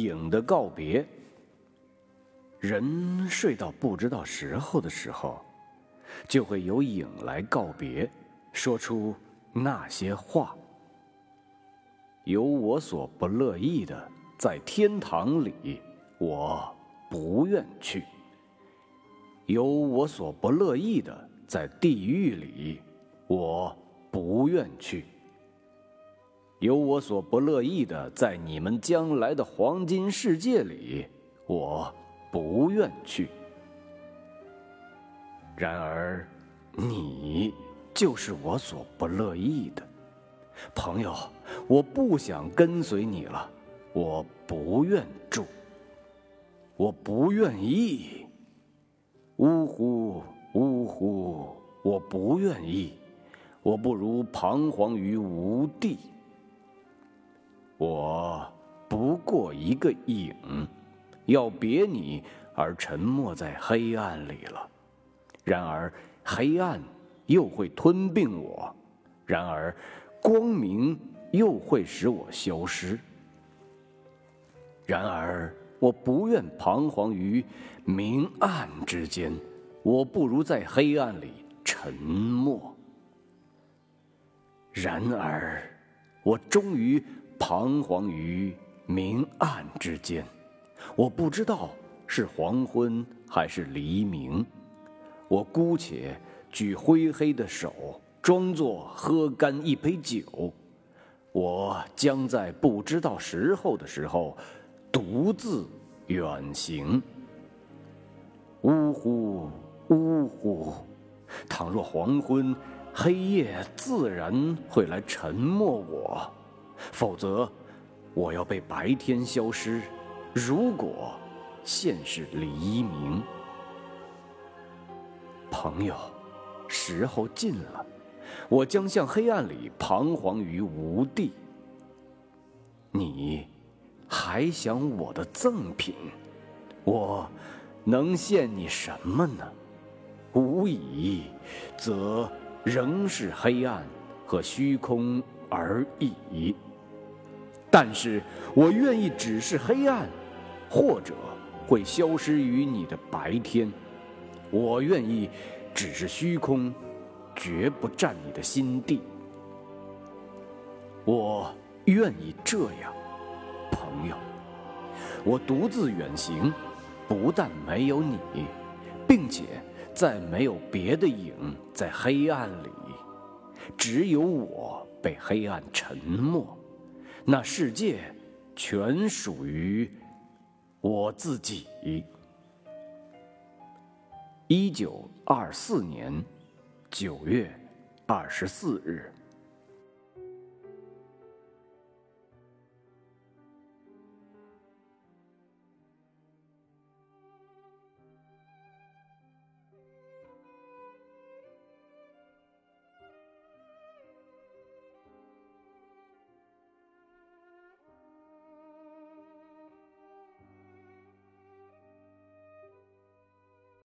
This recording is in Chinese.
影的告别。人睡到不知道时候的时候，就会有影来告别，说出那些话。有我所不乐意的，在天堂里，我不愿去；有我所不乐意的，在地狱里，我不愿去；有我所不乐意的，在你们将来的黄金世界里，我不愿去。然而，你就是我所不乐意的。朋友，我不想跟随你了，我不愿住，我不愿意。呜呼，呜呼，我不愿意，我不如彷徨于无地。我不过一个影，要别你而沉没在黑暗里了。然而，黑暗又会吞并我。然而。光明又会使我消失。然而，我不愿彷徨于明暗之间，我不如在黑暗里沉默。然而，我终于彷徨于明暗之间，我不知道是黄昏还是黎明。我姑且举灰黑的手。装作喝干一杯酒，我将在不知道时候的时候，独自远行。呜呼，呜呼！倘若黄昏，黑夜自然会来沉默我；否则，我要被白天消失。如果现是黎明，朋友，时候近了。我将向黑暗里彷徨于无地。你还想我的赠品？我能献你什么呢？无疑，则仍是黑暗和虚空而已。但是我愿意只是黑暗，或者会消失于你的白天。我愿意只是虚空。绝不占你的心地。我愿意这样，朋友。我独自远行，不但没有你，并且再没有别的影在黑暗里，只有我被黑暗沉没。那世界全属于我自己。一九二四年。九月二十四日。